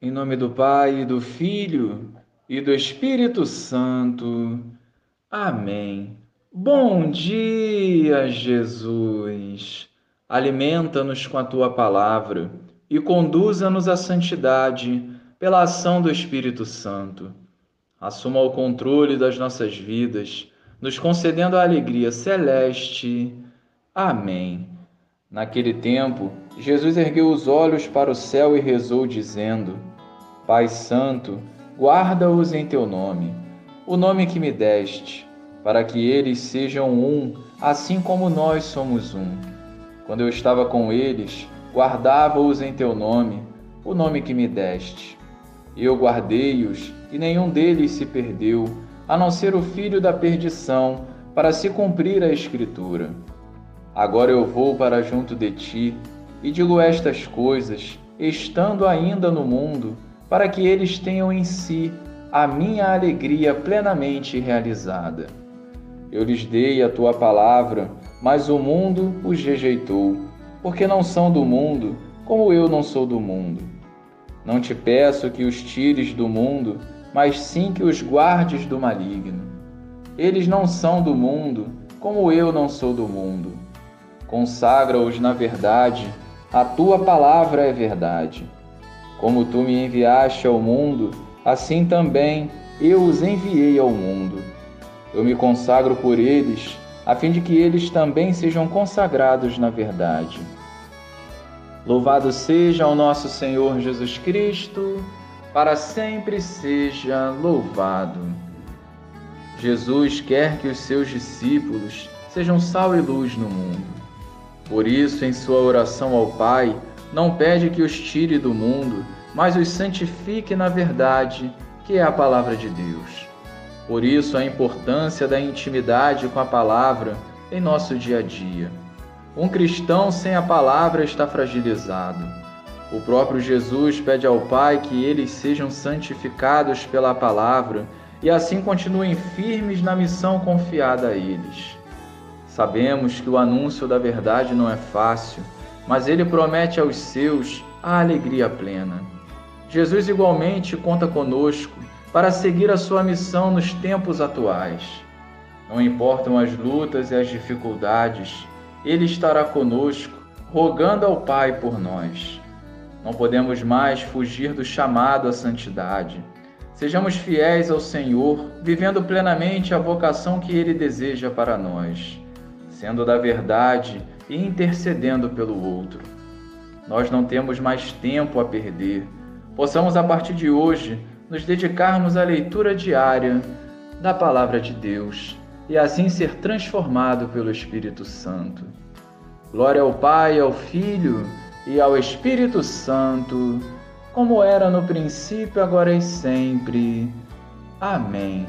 Em nome do Pai, do Filho e do Espírito Santo. Amém. Bom dia, Jesus. Alimenta-nos com a tua palavra e conduza-nos à santidade pela ação do Espírito Santo. Assuma o controle das nossas vidas, nos concedendo a alegria celeste. Amém. Naquele tempo, Jesus ergueu os olhos para o céu e rezou, dizendo: Pai Santo, guarda-os em teu nome, o nome que me deste, para que eles sejam um, assim como nós somos um. Quando eu estava com eles, guardava-os em teu nome, o nome que me deste. Eu guardei-os, e nenhum deles se perdeu, a não ser o filho da perdição, para se cumprir a Escritura. Agora eu vou para junto de ti, e digo estas coisas, estando ainda no mundo, para que eles tenham em si a minha alegria plenamente realizada. Eu lhes dei a tua palavra, mas o mundo os rejeitou, porque não são do mundo, como eu não sou do mundo. Não te peço que os tires do mundo, mas sim que os guardes do maligno. Eles não são do mundo, como eu não sou do mundo. Consagra-os na verdade, a tua palavra é verdade. Como tu me enviaste ao mundo, assim também eu os enviei ao mundo. Eu me consagro por eles, a fim de que eles também sejam consagrados na verdade. Louvado seja o nosso Senhor Jesus Cristo, para sempre seja louvado. Jesus quer que os seus discípulos sejam sal e luz no mundo. Por isso, em sua oração ao Pai, não pede que os tire do mundo, mas os santifique na verdade, que é a palavra de Deus. Por isso, a importância da intimidade com a palavra em nosso dia a dia. Um cristão sem a palavra está fragilizado. O próprio Jesus pede ao Pai que eles sejam santificados pela palavra e assim continuem firmes na missão confiada a eles. Sabemos que o anúncio da verdade não é fácil mas ele promete aos seus a alegria plena. Jesus igualmente conta conosco para seguir a sua missão nos tempos atuais. Não importam as lutas e as dificuldades, ele estará conosco, rogando ao Pai por nós. Não podemos mais fugir do chamado à santidade. Sejamos fiéis ao Senhor, vivendo plenamente a vocação que ele deseja para nós, sendo da verdade e intercedendo pelo outro. Nós não temos mais tempo a perder. Possamos, a partir de hoje, nos dedicarmos à leitura diária da Palavra de Deus e assim ser transformado pelo Espírito Santo. Glória ao Pai, ao Filho e ao Espírito Santo, como era no princípio, agora e sempre. Amém.